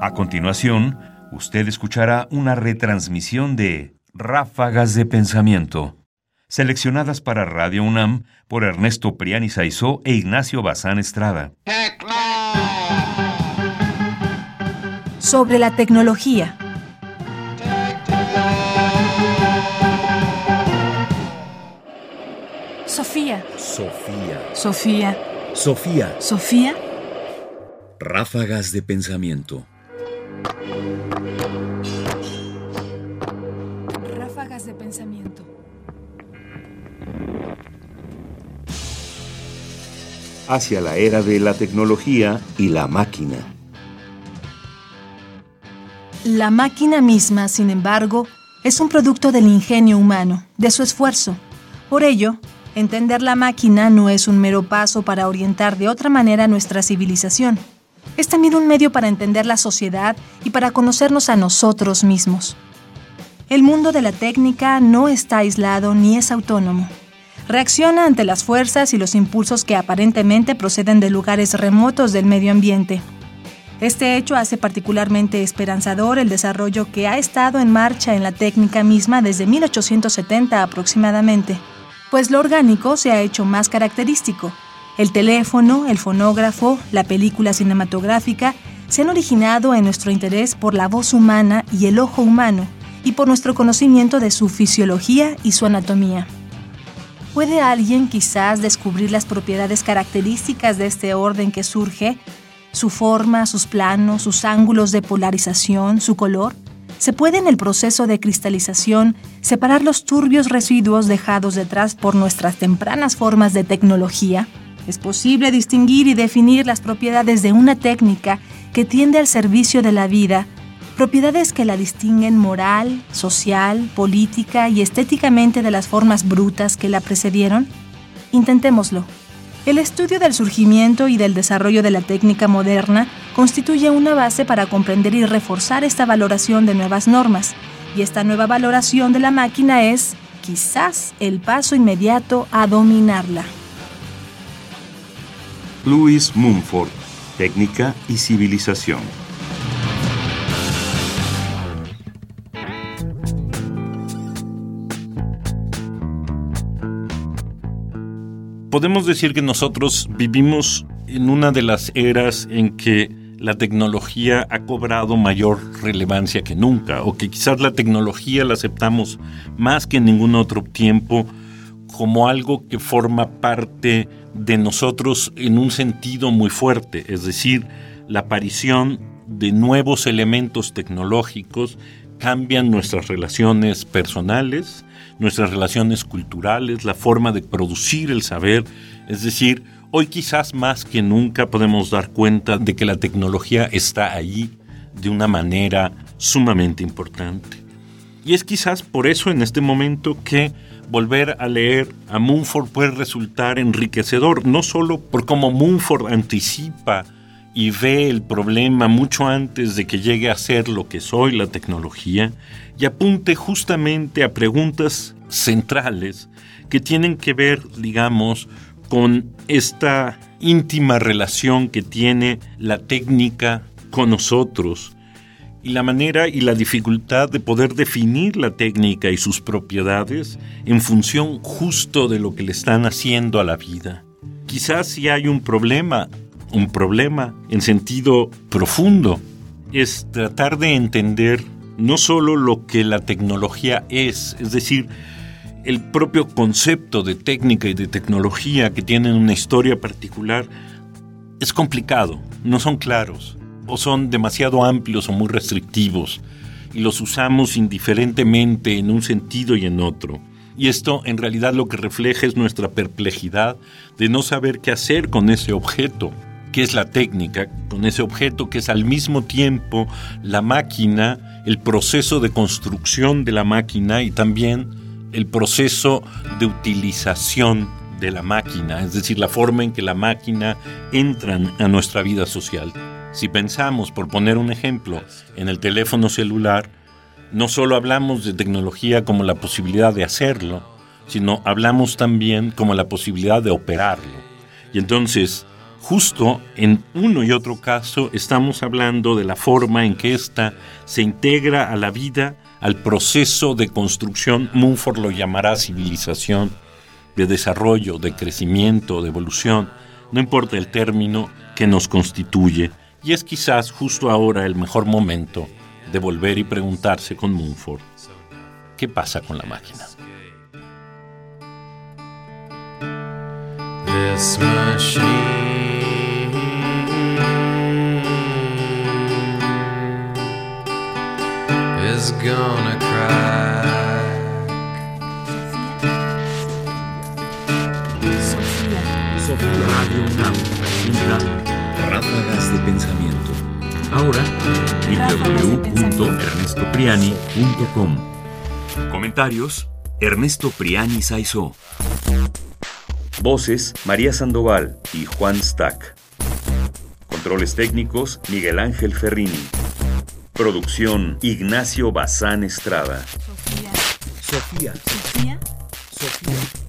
A continuación, usted escuchará una retransmisión de Ráfagas de Pensamiento, seleccionadas para Radio UNAM por Ernesto Priani Saizó e Ignacio Bazán Estrada. Sobre la tecnología. Sofía. Sofía. Sofía. Sofía. Sofía. Ráfagas de pensamiento. Ráfagas de pensamiento. Hacia la era de la tecnología y la máquina. La máquina misma, sin embargo, es un producto del ingenio humano, de su esfuerzo. Por ello, entender la máquina no es un mero paso para orientar de otra manera nuestra civilización. Es también un medio para entender la sociedad y para conocernos a nosotros mismos. El mundo de la técnica no está aislado ni es autónomo. Reacciona ante las fuerzas y los impulsos que aparentemente proceden de lugares remotos del medio ambiente. Este hecho hace particularmente esperanzador el desarrollo que ha estado en marcha en la técnica misma desde 1870 aproximadamente, pues lo orgánico se ha hecho más característico. El teléfono, el fonógrafo, la película cinematográfica se han originado en nuestro interés por la voz humana y el ojo humano, y por nuestro conocimiento de su fisiología y su anatomía. ¿Puede alguien quizás descubrir las propiedades características de este orden que surge? Su forma, sus planos, sus ángulos de polarización, su color. ¿Se puede en el proceso de cristalización separar los turbios residuos dejados detrás por nuestras tempranas formas de tecnología? Es posible distinguir y definir las propiedades de una técnica que tiende al servicio de la vida propiedades que la distinguen moral, social, política y estéticamente de las formas brutas que la precedieron? Intentémoslo. El estudio del surgimiento y del desarrollo de la técnica moderna constituye una base para comprender y reforzar esta valoración de nuevas normas, y esta nueva valoración de la máquina es, quizás, el paso inmediato a dominarla. Louis Mumford, Técnica y Civilización. podemos decir que nosotros vivimos en una de las eras en que la tecnología ha cobrado mayor relevancia que nunca, o que quizás la tecnología la aceptamos más que en ningún otro tiempo como algo que forma parte de nosotros en un sentido muy fuerte, es decir, la aparición de nuevos elementos tecnológicos cambian nuestras relaciones personales, nuestras relaciones culturales, la forma de producir el saber. Es decir, hoy quizás más que nunca podemos dar cuenta de que la tecnología está ahí de una manera sumamente importante. Y es quizás por eso en este momento que volver a leer a Mumford puede resultar enriquecedor, no solo por cómo Mumford anticipa y ve el problema mucho antes de que llegue a ser lo que soy la tecnología y apunte justamente a preguntas centrales que tienen que ver, digamos, con esta íntima relación que tiene la técnica con nosotros y la manera y la dificultad de poder definir la técnica y sus propiedades en función justo de lo que le están haciendo a la vida. Quizás si hay un problema un problema en sentido profundo. Es tratar de entender no solo lo que la tecnología es, es decir, el propio concepto de técnica y de tecnología que tienen una historia particular, es complicado, no son claros, o son demasiado amplios o muy restrictivos, y los usamos indiferentemente en un sentido y en otro. Y esto en realidad lo que refleja es nuestra perplejidad de no saber qué hacer con ese objeto que es la técnica, con ese objeto que es al mismo tiempo la máquina, el proceso de construcción de la máquina y también el proceso de utilización de la máquina, es decir, la forma en que la máquina entra a nuestra vida social. Si pensamos, por poner un ejemplo, en el teléfono celular, no solo hablamos de tecnología como la posibilidad de hacerlo, sino hablamos también como la posibilidad de operarlo. Y entonces, justo en uno y otro caso estamos hablando de la forma en que ésta se integra a la vida, al proceso de construcción, Mumford lo llamará civilización, de desarrollo, de crecimiento, de evolución, no importa el término que nos constituye, y es quizás justo ahora el mejor momento de volver y preguntarse con Mumford, ¿qué pasa con la máquina? Sofía. Sofía Radio UNAM presenta Ráfagas de Pensamiento. Ahora, www.ernestopriani.com. Comentarios: Ernesto Priani Saizó. Voces, María Sandoval y Juan Stack. Controles técnicos, Miguel Ángel Ferrini. Producción, Ignacio Bazán Estrada. Sofía. Sofía. Sofía.